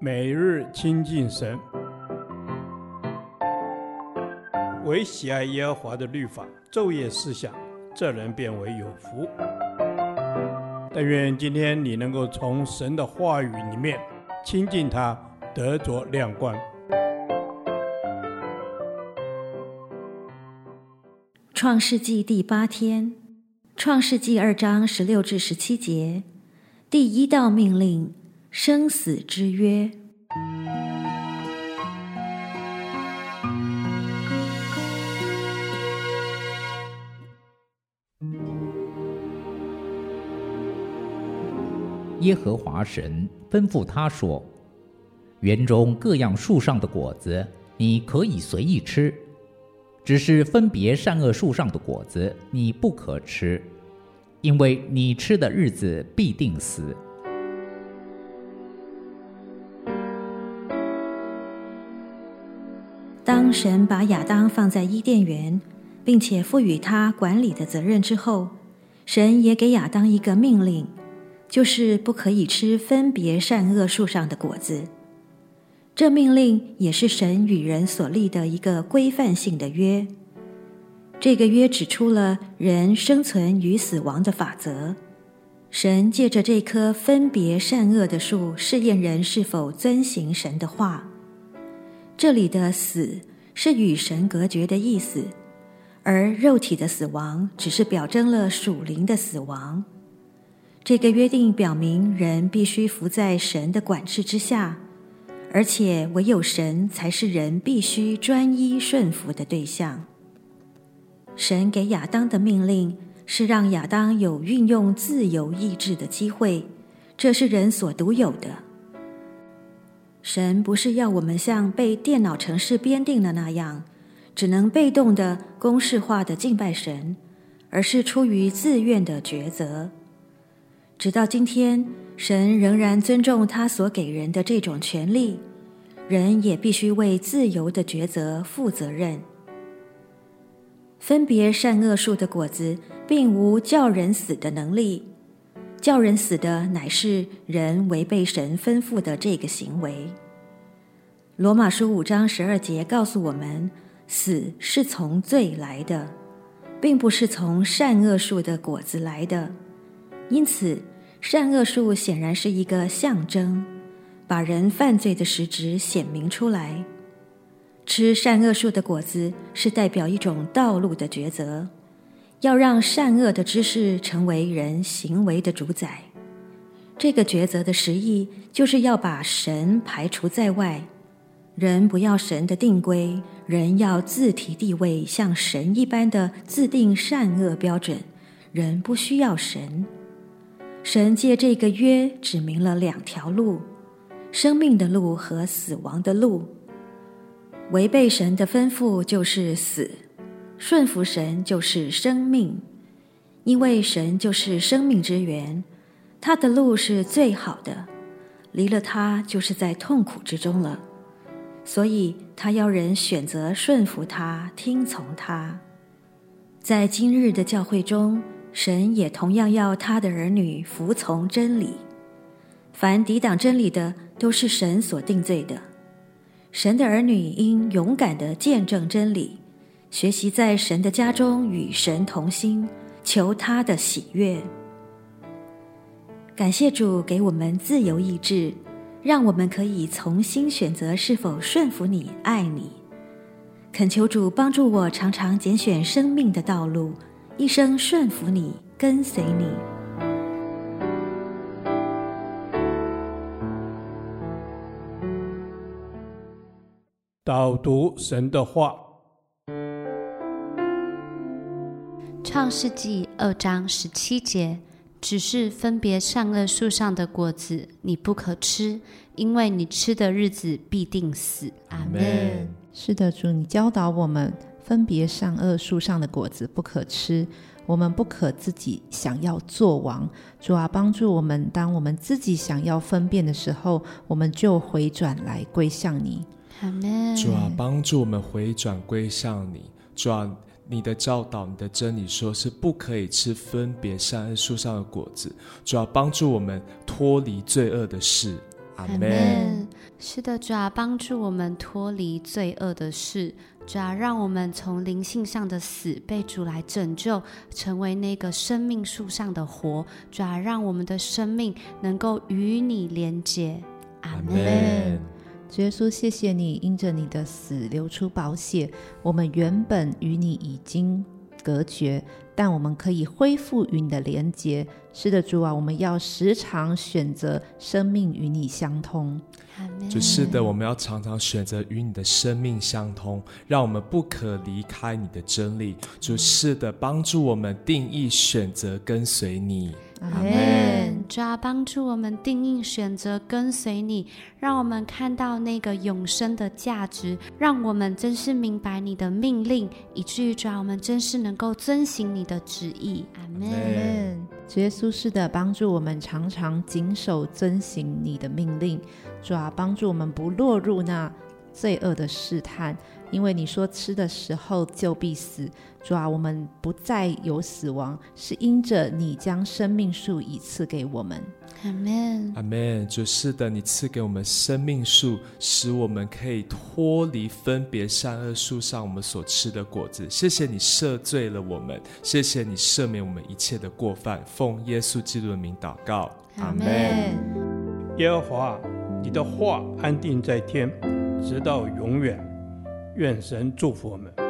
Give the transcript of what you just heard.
每日亲近神，唯喜爱耶和华的律法，昼夜思想，这人便为有福。但愿今天你能够从神的话语里面亲近他，得着亮光。创世纪第八天，创世纪二章十六至十七节，第一道命令。生死之约。耶和华神吩咐他说：“园中各样树上的果子，你可以随意吃；只是分别善恶树上的果子，你不可吃，因为你吃的日子必定死。”当神把亚当放在伊甸园，并且赋予他管理的责任之后，神也给亚当一个命令，就是不可以吃分别善恶树上的果子。这命令也是神与人所立的一个规范性的约。这个约指出了人生存与死亡的法则。神借着这棵分别善恶的树，试验人是否遵行神的话。这里的死是与神隔绝的意思，而肉体的死亡只是表征了属灵的死亡。这个约定表明人必须服在神的管制之下，而且唯有神才是人必须专一顺服的对象。神给亚当的命令是让亚当有运用自由意志的机会，这是人所独有的。神不是要我们像被电脑程式编定的那样，只能被动的、公式化的敬拜神，而是出于自愿的抉择。直到今天，神仍然尊重他所给人的这种权利，人也必须为自由的抉择负责任。分别善恶树的果子，并无叫人死的能力。叫人死的乃是人违背神吩咐的这个行为。罗马书五章十二节告诉我们，死是从罪来的，并不是从善恶树的果子来的。因此，善恶树显然是一个象征，把人犯罪的实质显明出来。吃善恶树的果子是代表一种道路的抉择。要让善恶的知识成为人行为的主宰，这个抉择的实意就是要把神排除在外。人不要神的定规，人要自提地位，像神一般的自定善恶标准。人不需要神。神借这个约指明了两条路：生命的路和死亡的路。违背神的吩咐就是死。顺服神就是生命，因为神就是生命之源，他的路是最好的，离了他就是在痛苦之中了，所以他要人选择顺服他，听从他。在今日的教会中，神也同样要他的儿女服从真理，凡抵挡真理的，都是神所定罪的。神的儿女应勇敢地见证真理。学习在神的家中与神同心，求他的喜悦。感谢主给我们自由意志，让我们可以重新选择是否顺服你、爱你。恳求主帮助我，常常拣选生命的道路，一生顺服你、跟随你。导读神的话。创世纪二章十七节，只是分别善恶树上的果子，你不可吃，因为你吃的日子必定死。阿门。是的，主，你教导我们分别善恶树上的果子不可吃，我们不可自己想要做王。主啊，帮助我们，当我们自己想要分辨的时候，我们就回转来归向你。阿门。主啊，帮助我们回转归向你。主啊。你的教导，你的真理，说是不可以吃分别善恶树上的果子，主要帮助我们脱离罪恶的事，阿阿门。是的，主要，帮助我们脱离罪恶的事，主要，让我们从灵性上的死被主来拯救，成为那个生命树上的活，主要，让我们的生命能够与你连接。阿门。主耶稣，谢谢你，因着你的死流出宝血，我们原本与你已经隔绝，但我们可以恢复与你的连结。是的，主啊，我们要时常选择生命与你相通。主是的，我们要常常选择与你的生命相通，让我们不可离开你的真理。主是的，帮助我们定义选择跟随你。阿门。主要帮助我们定义选择跟随你，让我们看到那个永生的价值，让我们真是明白你的命令，以至于主要我们真是能够遵行你的旨意。阿门。主耶稣是的，帮助我们常常谨守遵行你的命令，主要帮助我们不落入那罪恶的试探。因为你说吃的时候就必死，主啊，我们不再有死亡，是因着你将生命树已赐给我们。阿门，阿门。主是的，你赐给我们生命树，使我们可以脱离分别善恶树上我们所吃的果子。谢谢你赦罪了我们，谢谢你赦免我们一切的过犯。奉耶稣基督的名祷告，阿门。耶和华，你的话安定在天，直到永远。愿神祝福我们。